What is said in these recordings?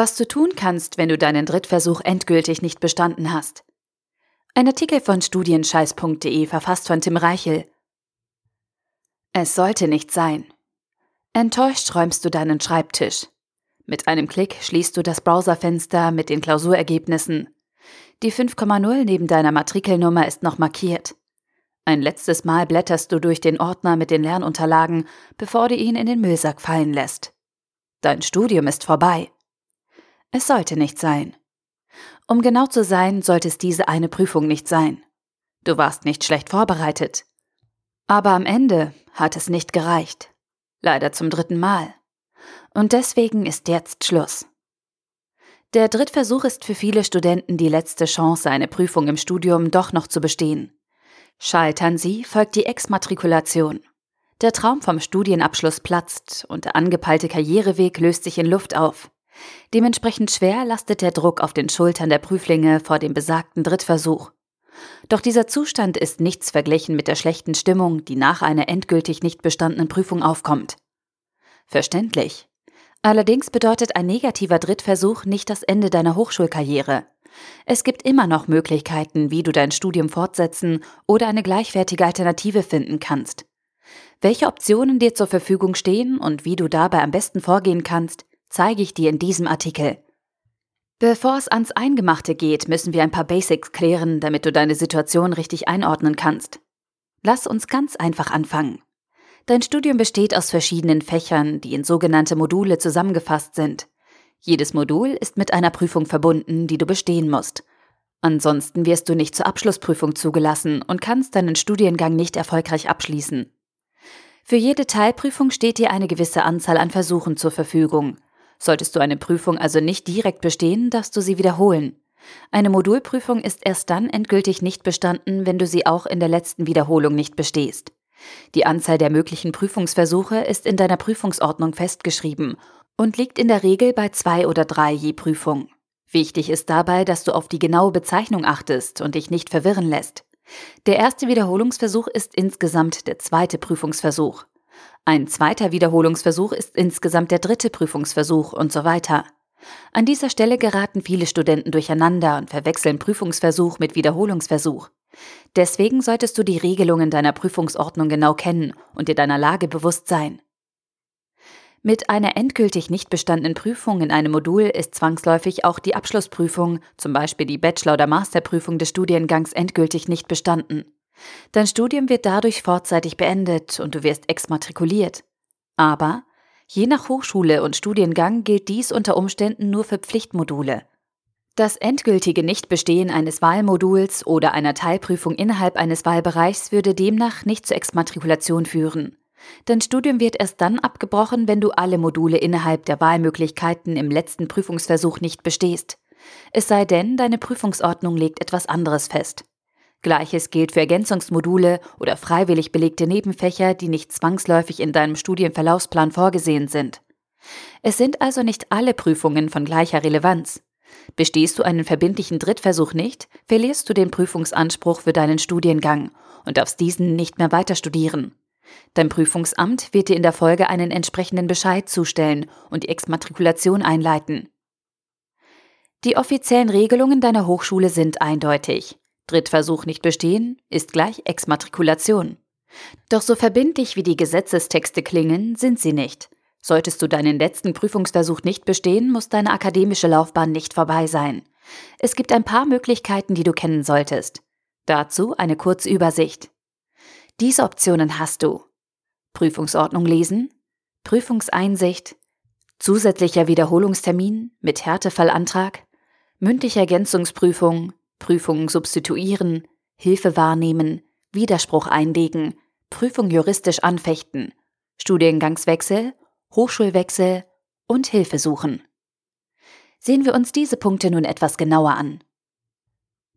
Was du tun kannst, wenn du deinen Drittversuch endgültig nicht bestanden hast. Ein Artikel von studienscheiß.de verfasst von Tim Reichel. Es sollte nicht sein. Enttäuscht räumst du deinen Schreibtisch. Mit einem Klick schließt du das Browserfenster mit den Klausurergebnissen. Die 5,0 neben deiner Matrikelnummer ist noch markiert. Ein letztes Mal blätterst du durch den Ordner mit den Lernunterlagen, bevor du ihn in den Müllsack fallen lässt. Dein Studium ist vorbei. Es sollte nicht sein. Um genau zu sein, sollte es diese eine Prüfung nicht sein. Du warst nicht schlecht vorbereitet. Aber am Ende hat es nicht gereicht. Leider zum dritten Mal. Und deswegen ist jetzt Schluss. Der Drittversuch ist für viele Studenten die letzte Chance, eine Prüfung im Studium doch noch zu bestehen. Scheitern sie, folgt die Exmatrikulation. Der Traum vom Studienabschluss platzt und der angepeilte Karriereweg löst sich in Luft auf. Dementsprechend schwer lastet der Druck auf den Schultern der Prüflinge vor dem besagten Drittversuch. Doch dieser Zustand ist nichts verglichen mit der schlechten Stimmung, die nach einer endgültig nicht bestandenen Prüfung aufkommt. Verständlich. Allerdings bedeutet ein negativer Drittversuch nicht das Ende deiner Hochschulkarriere. Es gibt immer noch Möglichkeiten, wie du dein Studium fortsetzen oder eine gleichwertige Alternative finden kannst. Welche Optionen dir zur Verfügung stehen und wie du dabei am besten vorgehen kannst, zeige ich dir in diesem Artikel. Bevor es ans Eingemachte geht, müssen wir ein paar Basics klären, damit du deine Situation richtig einordnen kannst. Lass uns ganz einfach anfangen. Dein Studium besteht aus verschiedenen Fächern, die in sogenannte Module zusammengefasst sind. Jedes Modul ist mit einer Prüfung verbunden, die du bestehen musst. Ansonsten wirst du nicht zur Abschlussprüfung zugelassen und kannst deinen Studiengang nicht erfolgreich abschließen. Für jede Teilprüfung steht dir eine gewisse Anzahl an Versuchen zur Verfügung. Solltest du eine Prüfung also nicht direkt bestehen, darfst du sie wiederholen. Eine Modulprüfung ist erst dann endgültig nicht bestanden, wenn du sie auch in der letzten Wiederholung nicht bestehst. Die Anzahl der möglichen Prüfungsversuche ist in deiner Prüfungsordnung festgeschrieben und liegt in der Regel bei zwei oder drei je Prüfung. Wichtig ist dabei, dass du auf die genaue Bezeichnung achtest und dich nicht verwirren lässt. Der erste Wiederholungsversuch ist insgesamt der zweite Prüfungsversuch. Ein zweiter Wiederholungsversuch ist insgesamt der dritte Prüfungsversuch und so weiter. An dieser Stelle geraten viele Studenten durcheinander und verwechseln Prüfungsversuch mit Wiederholungsversuch. Deswegen solltest du die Regelungen deiner Prüfungsordnung genau kennen und dir deiner Lage bewusst sein. Mit einer endgültig nicht bestandenen Prüfung in einem Modul ist zwangsläufig auch die Abschlussprüfung, zum Beispiel die Bachelor- oder Masterprüfung des Studiengangs, endgültig nicht bestanden. Dein Studium wird dadurch vorzeitig beendet und du wirst exmatrikuliert. Aber je nach Hochschule und Studiengang gilt dies unter Umständen nur für Pflichtmodule. Das endgültige Nichtbestehen eines Wahlmoduls oder einer Teilprüfung innerhalb eines Wahlbereichs würde demnach nicht zur Exmatrikulation führen. Dein Studium wird erst dann abgebrochen, wenn du alle Module innerhalb der Wahlmöglichkeiten im letzten Prüfungsversuch nicht bestehst. Es sei denn, deine Prüfungsordnung legt etwas anderes fest. Gleiches gilt für Ergänzungsmodule oder freiwillig belegte Nebenfächer, die nicht zwangsläufig in deinem Studienverlaufsplan vorgesehen sind. Es sind also nicht alle Prüfungen von gleicher Relevanz. Bestehst du einen verbindlichen Drittversuch nicht, verlierst du den Prüfungsanspruch für deinen Studiengang und darfst diesen nicht mehr weiter studieren. Dein Prüfungsamt wird dir in der Folge einen entsprechenden Bescheid zustellen und die Exmatrikulation einleiten. Die offiziellen Regelungen deiner Hochschule sind eindeutig. Drittversuch nicht bestehen ist gleich Exmatrikulation. Doch so verbindlich wie die Gesetzestexte klingen, sind sie nicht. Solltest du deinen letzten Prüfungsversuch nicht bestehen, muss deine akademische Laufbahn nicht vorbei sein. Es gibt ein paar Möglichkeiten, die du kennen solltest. Dazu eine kurze Übersicht. Diese Optionen hast du. Prüfungsordnung lesen, Prüfungseinsicht, zusätzlicher Wiederholungstermin mit Härtefallantrag, mündliche Ergänzungsprüfung, Prüfung substituieren, Hilfe wahrnehmen, Widerspruch einlegen, Prüfung juristisch anfechten, Studiengangswechsel, Hochschulwechsel und Hilfe suchen. Sehen wir uns diese Punkte nun etwas genauer an.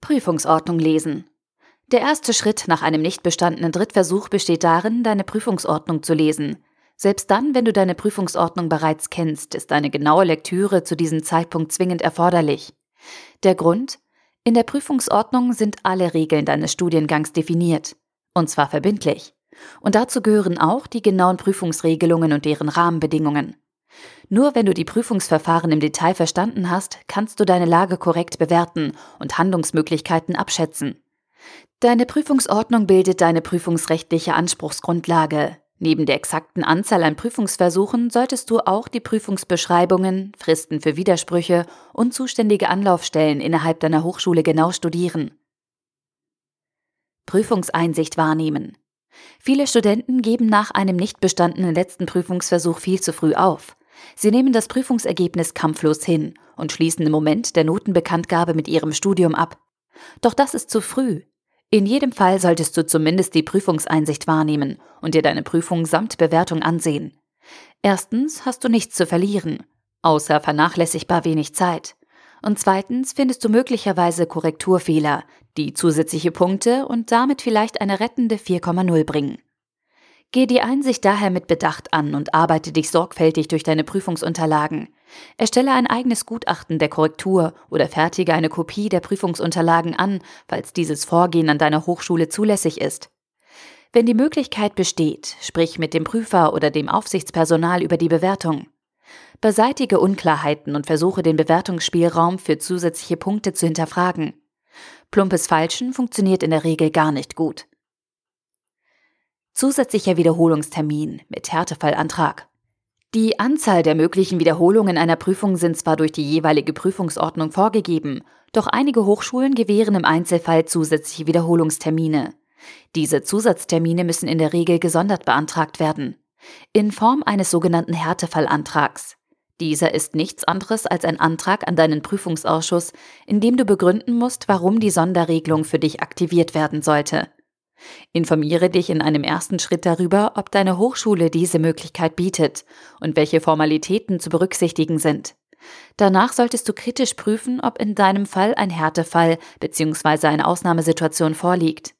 Prüfungsordnung lesen. Der erste Schritt nach einem nicht bestandenen Drittversuch besteht darin, deine Prüfungsordnung zu lesen. Selbst dann, wenn du deine Prüfungsordnung bereits kennst, ist eine genaue Lektüre zu diesem Zeitpunkt zwingend erforderlich. Der Grund? In der Prüfungsordnung sind alle Regeln deines Studiengangs definiert. Und zwar verbindlich. Und dazu gehören auch die genauen Prüfungsregelungen und deren Rahmenbedingungen. Nur wenn du die Prüfungsverfahren im Detail verstanden hast, kannst du deine Lage korrekt bewerten und Handlungsmöglichkeiten abschätzen. Deine Prüfungsordnung bildet deine prüfungsrechtliche Anspruchsgrundlage. Neben der exakten Anzahl an Prüfungsversuchen solltest du auch die Prüfungsbeschreibungen, Fristen für Widersprüche und zuständige Anlaufstellen innerhalb deiner Hochschule genau studieren. Prüfungseinsicht wahrnehmen. Viele Studenten geben nach einem nicht bestandenen letzten Prüfungsversuch viel zu früh auf. Sie nehmen das Prüfungsergebnis kampflos hin und schließen im Moment der Notenbekanntgabe mit ihrem Studium ab. Doch das ist zu früh. In jedem Fall solltest du zumindest die Prüfungseinsicht wahrnehmen und dir deine Prüfung samt Bewertung ansehen. Erstens hast du nichts zu verlieren, außer vernachlässigbar wenig Zeit. Und zweitens findest du möglicherweise Korrekturfehler, die zusätzliche Punkte und damit vielleicht eine rettende 4,0 bringen. Geh die Einsicht daher mit Bedacht an und arbeite dich sorgfältig durch deine Prüfungsunterlagen. Erstelle ein eigenes Gutachten der Korrektur oder fertige eine Kopie der Prüfungsunterlagen an, falls dieses Vorgehen an deiner Hochschule zulässig ist. Wenn die Möglichkeit besteht, sprich mit dem Prüfer oder dem Aufsichtspersonal über die Bewertung. Beseitige Unklarheiten und versuche den Bewertungsspielraum für zusätzliche Punkte zu hinterfragen. Plumpes Falschen funktioniert in der Regel gar nicht gut. Zusätzlicher Wiederholungstermin mit Härtefallantrag. Die Anzahl der möglichen Wiederholungen einer Prüfung sind zwar durch die jeweilige Prüfungsordnung vorgegeben, doch einige Hochschulen gewähren im Einzelfall zusätzliche Wiederholungstermine. Diese Zusatztermine müssen in der Regel gesondert beantragt werden. In Form eines sogenannten Härtefallantrags. Dieser ist nichts anderes als ein Antrag an deinen Prüfungsausschuss, in dem du begründen musst, warum die Sonderregelung für dich aktiviert werden sollte. Informiere dich in einem ersten Schritt darüber, ob deine Hochschule diese Möglichkeit bietet und welche Formalitäten zu berücksichtigen sind. Danach solltest du kritisch prüfen, ob in deinem Fall ein Härtefall bzw. eine Ausnahmesituation vorliegt.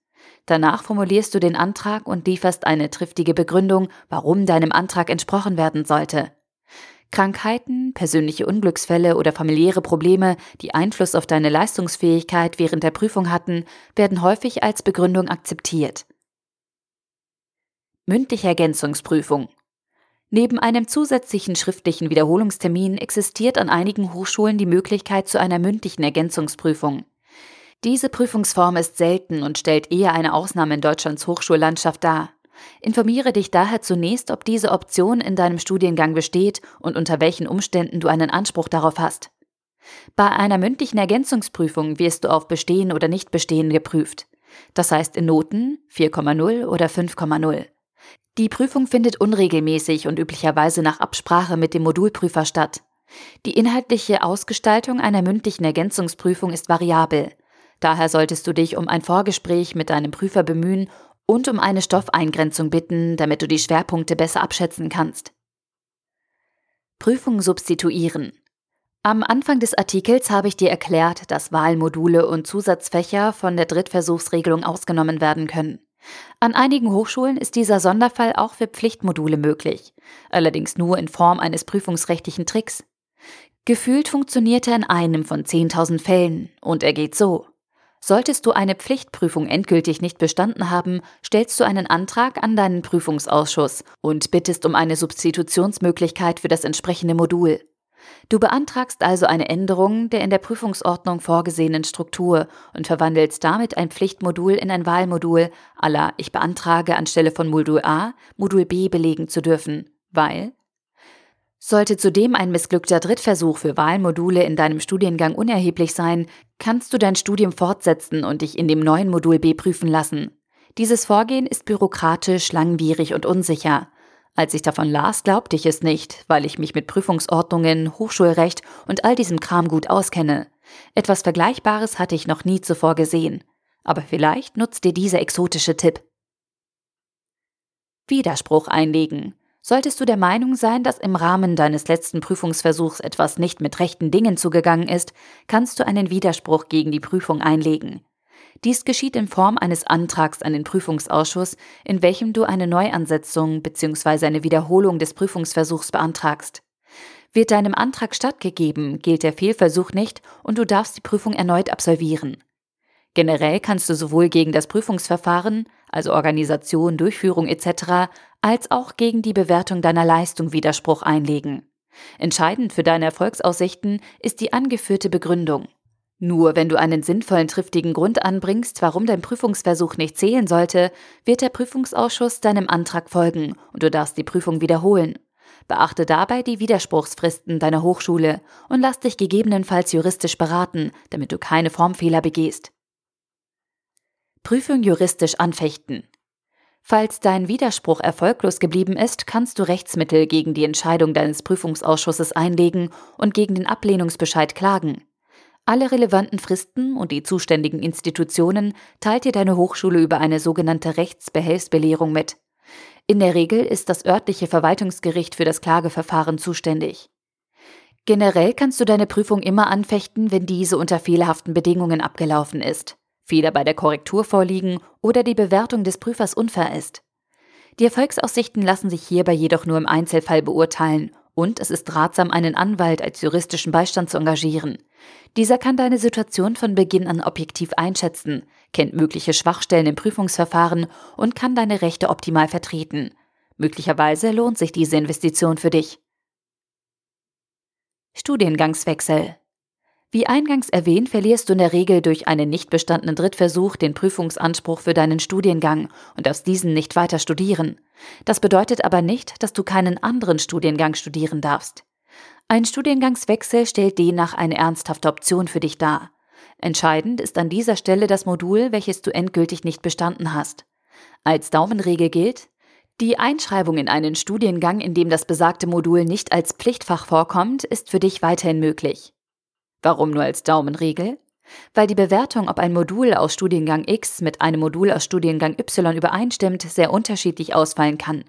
Danach formulierst du den Antrag und lieferst eine triftige Begründung, warum deinem Antrag entsprochen werden sollte. Krankheiten, persönliche Unglücksfälle oder familiäre Probleme, die Einfluss auf deine Leistungsfähigkeit während der Prüfung hatten, werden häufig als Begründung akzeptiert. Mündliche Ergänzungsprüfung Neben einem zusätzlichen schriftlichen Wiederholungstermin existiert an einigen Hochschulen die Möglichkeit zu einer mündlichen Ergänzungsprüfung. Diese Prüfungsform ist selten und stellt eher eine Ausnahme in Deutschlands Hochschullandschaft dar. Informiere dich daher zunächst, ob diese Option in deinem Studiengang besteht und unter welchen Umständen du einen Anspruch darauf hast. Bei einer mündlichen Ergänzungsprüfung wirst du auf Bestehen oder Nichtbestehen geprüft. Das heißt in Noten 4,0 oder 5,0. Die Prüfung findet unregelmäßig und üblicherweise nach Absprache mit dem Modulprüfer statt. Die inhaltliche Ausgestaltung einer mündlichen Ergänzungsprüfung ist variabel. Daher solltest du dich um ein Vorgespräch mit deinem Prüfer bemühen und um eine Stoffeingrenzung bitten, damit du die Schwerpunkte besser abschätzen kannst. Prüfung substituieren. Am Anfang des Artikels habe ich dir erklärt, dass Wahlmodule und Zusatzfächer von der Drittversuchsregelung ausgenommen werden können. An einigen Hochschulen ist dieser Sonderfall auch für Pflichtmodule möglich, allerdings nur in Form eines prüfungsrechtlichen Tricks. Gefühlt funktioniert er in einem von 10.000 Fällen und er geht so. Solltest du eine Pflichtprüfung endgültig nicht bestanden haben, stellst du einen Antrag an deinen Prüfungsausschuss und bittest um eine Substitutionsmöglichkeit für das entsprechende Modul. Du beantragst also eine Änderung der in der Prüfungsordnung vorgesehenen Struktur und verwandelst damit ein Pflichtmodul in ein Wahlmodul, aller ich beantrage anstelle von Modul A Modul B belegen zu dürfen, weil sollte zudem ein missglückter Drittversuch für Wahlmodule in deinem Studiengang unerheblich sein, kannst du dein Studium fortsetzen und dich in dem neuen Modul B prüfen lassen. Dieses Vorgehen ist bürokratisch, langwierig und unsicher. Als ich davon las, glaubte ich es nicht, weil ich mich mit Prüfungsordnungen, Hochschulrecht und all diesem Kram gut auskenne. Etwas Vergleichbares hatte ich noch nie zuvor gesehen. Aber vielleicht nutzt dir dieser exotische Tipp. Widerspruch einlegen. Solltest du der Meinung sein, dass im Rahmen deines letzten Prüfungsversuchs etwas nicht mit rechten Dingen zugegangen ist, kannst du einen Widerspruch gegen die Prüfung einlegen. Dies geschieht in Form eines Antrags an den Prüfungsausschuss, in welchem du eine Neuansetzung bzw. eine Wiederholung des Prüfungsversuchs beantragst. Wird deinem Antrag stattgegeben, gilt der Fehlversuch nicht und du darfst die Prüfung erneut absolvieren. Generell kannst du sowohl gegen das Prüfungsverfahren, also Organisation, Durchführung etc., als auch gegen die Bewertung deiner Leistung Widerspruch einlegen. Entscheidend für deine Erfolgsaussichten ist die angeführte Begründung. Nur wenn du einen sinnvollen, triftigen Grund anbringst, warum dein Prüfungsversuch nicht zählen sollte, wird der Prüfungsausschuss deinem Antrag folgen und du darfst die Prüfung wiederholen. Beachte dabei die Widerspruchsfristen deiner Hochschule und lass dich gegebenenfalls juristisch beraten, damit du keine Formfehler begehst. Prüfung juristisch anfechten. Falls dein Widerspruch erfolglos geblieben ist, kannst du Rechtsmittel gegen die Entscheidung deines Prüfungsausschusses einlegen und gegen den Ablehnungsbescheid klagen. Alle relevanten Fristen und die zuständigen Institutionen teilt dir deine Hochschule über eine sogenannte Rechtsbehelfsbelehrung mit. In der Regel ist das örtliche Verwaltungsgericht für das Klageverfahren zuständig. Generell kannst du deine Prüfung immer anfechten, wenn diese unter fehlerhaften Bedingungen abgelaufen ist. Fehler bei der Korrektur vorliegen oder die Bewertung des Prüfers unfair ist. Die Erfolgsaussichten lassen sich hierbei jedoch nur im Einzelfall beurteilen und es ist ratsam, einen Anwalt als juristischen Beistand zu engagieren. Dieser kann deine Situation von Beginn an objektiv einschätzen, kennt mögliche Schwachstellen im Prüfungsverfahren und kann deine Rechte optimal vertreten. Möglicherweise lohnt sich diese Investition für dich. Studiengangswechsel wie eingangs erwähnt, verlierst du in der Regel durch einen nicht bestandenen Drittversuch den Prüfungsanspruch für deinen Studiengang und darfst diesen nicht weiter studieren. Das bedeutet aber nicht, dass du keinen anderen Studiengang studieren darfst. Ein Studiengangswechsel stellt demnach eine ernsthafte Option für dich dar. Entscheidend ist an dieser Stelle das Modul, welches du endgültig nicht bestanden hast. Als Daumenregel gilt, die Einschreibung in einen Studiengang, in dem das besagte Modul nicht als Pflichtfach vorkommt, ist für dich weiterhin möglich. Warum nur als Daumenregel? Weil die Bewertung, ob ein Modul aus Studiengang X mit einem Modul aus Studiengang Y übereinstimmt, sehr unterschiedlich ausfallen kann.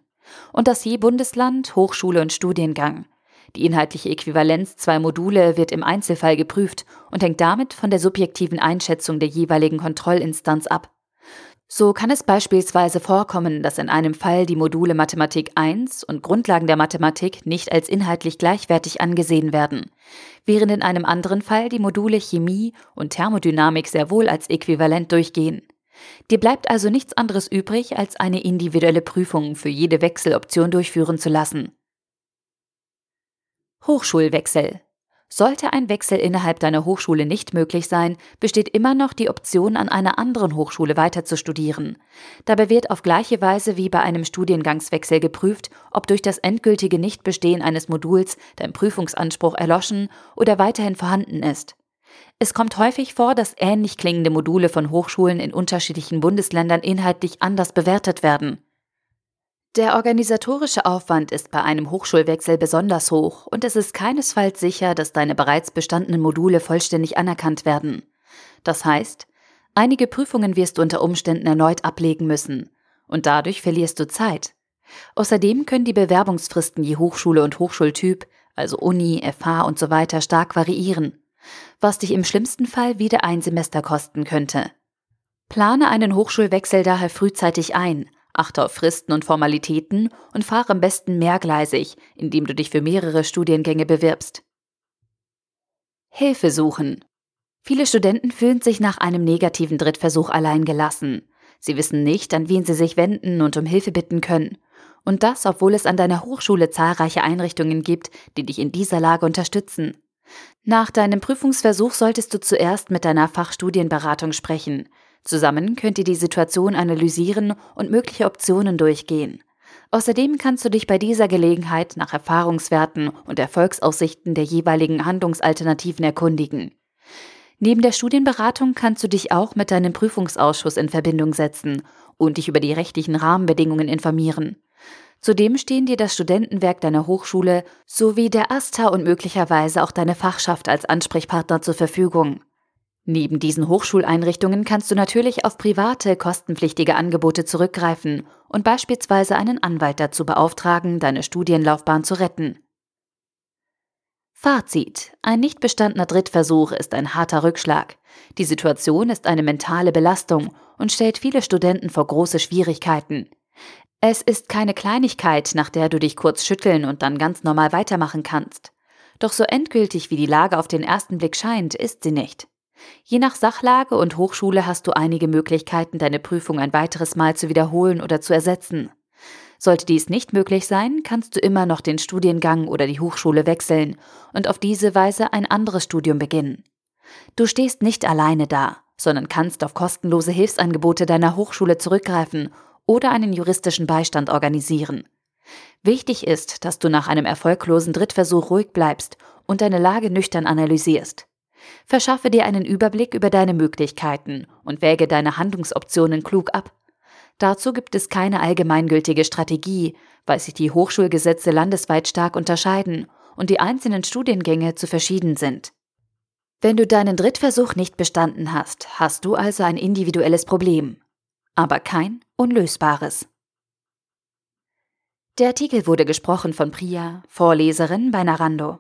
Und das je Bundesland, Hochschule und Studiengang. Die inhaltliche Äquivalenz zwei Module wird im Einzelfall geprüft und hängt damit von der subjektiven Einschätzung der jeweiligen Kontrollinstanz ab. So kann es beispielsweise vorkommen, dass in einem Fall die Module Mathematik 1 und Grundlagen der Mathematik nicht als inhaltlich gleichwertig angesehen werden, während in einem anderen Fall die Module Chemie und Thermodynamik sehr wohl als äquivalent durchgehen. Dir bleibt also nichts anderes übrig, als eine individuelle Prüfung für jede Wechseloption durchführen zu lassen. Hochschulwechsel sollte ein Wechsel innerhalb deiner Hochschule nicht möglich sein, besteht immer noch die Option, an einer anderen Hochschule weiter zu studieren. Dabei wird auf gleiche Weise wie bei einem Studiengangswechsel geprüft, ob durch das endgültige Nichtbestehen eines Moduls dein Prüfungsanspruch erloschen oder weiterhin vorhanden ist. Es kommt häufig vor, dass ähnlich klingende Module von Hochschulen in unterschiedlichen Bundesländern inhaltlich anders bewertet werden. Der organisatorische Aufwand ist bei einem Hochschulwechsel besonders hoch und es ist keinesfalls sicher, dass deine bereits bestandenen Module vollständig anerkannt werden. Das heißt, einige Prüfungen wirst du unter Umständen erneut ablegen müssen und dadurch verlierst du Zeit. Außerdem können die Bewerbungsfristen je Hochschule und Hochschultyp, also Uni, FH und so weiter, stark variieren, was dich im schlimmsten Fall wieder ein Semester kosten könnte. Plane einen Hochschulwechsel daher frühzeitig ein achte auf Fristen und Formalitäten und fahre am besten mehrgleisig, indem du dich für mehrere Studiengänge bewirbst. Hilfe suchen. Viele Studenten fühlen sich nach einem negativen Drittversuch alleingelassen. Sie wissen nicht, an wen sie sich wenden und um Hilfe bitten können. Und das, obwohl es an deiner Hochschule zahlreiche Einrichtungen gibt, die dich in dieser Lage unterstützen. Nach deinem Prüfungsversuch solltest du zuerst mit deiner Fachstudienberatung sprechen. Zusammen könnt ihr die Situation analysieren und mögliche Optionen durchgehen. Außerdem kannst du dich bei dieser Gelegenheit nach Erfahrungswerten und Erfolgsaussichten der jeweiligen Handlungsalternativen erkundigen. Neben der Studienberatung kannst du dich auch mit deinem Prüfungsausschuss in Verbindung setzen und dich über die rechtlichen Rahmenbedingungen informieren. Zudem stehen dir das Studentenwerk deiner Hochschule sowie der AStA und möglicherweise auch deine Fachschaft als Ansprechpartner zur Verfügung. Neben diesen Hochschuleinrichtungen kannst du natürlich auf private, kostenpflichtige Angebote zurückgreifen und beispielsweise einen Anwalt dazu beauftragen, deine Studienlaufbahn zu retten. Fazit. Ein nicht bestandener Drittversuch ist ein harter Rückschlag. Die Situation ist eine mentale Belastung und stellt viele Studenten vor große Schwierigkeiten. Es ist keine Kleinigkeit, nach der du dich kurz schütteln und dann ganz normal weitermachen kannst. Doch so endgültig wie die Lage auf den ersten Blick scheint, ist sie nicht. Je nach Sachlage und Hochschule hast du einige Möglichkeiten, deine Prüfung ein weiteres Mal zu wiederholen oder zu ersetzen. Sollte dies nicht möglich sein, kannst du immer noch den Studiengang oder die Hochschule wechseln und auf diese Weise ein anderes Studium beginnen. Du stehst nicht alleine da, sondern kannst auf kostenlose Hilfsangebote deiner Hochschule zurückgreifen oder einen juristischen Beistand organisieren. Wichtig ist, dass du nach einem erfolglosen Drittversuch ruhig bleibst und deine Lage nüchtern analysierst. Verschaffe dir einen Überblick über deine Möglichkeiten und wäge deine Handlungsoptionen klug ab. Dazu gibt es keine allgemeingültige Strategie, weil sich die Hochschulgesetze landesweit stark unterscheiden und die einzelnen Studiengänge zu verschieden sind. Wenn du deinen Drittversuch nicht bestanden hast, hast du also ein individuelles Problem, aber kein unlösbares. Der Artikel wurde gesprochen von Priya, Vorleserin bei Narando.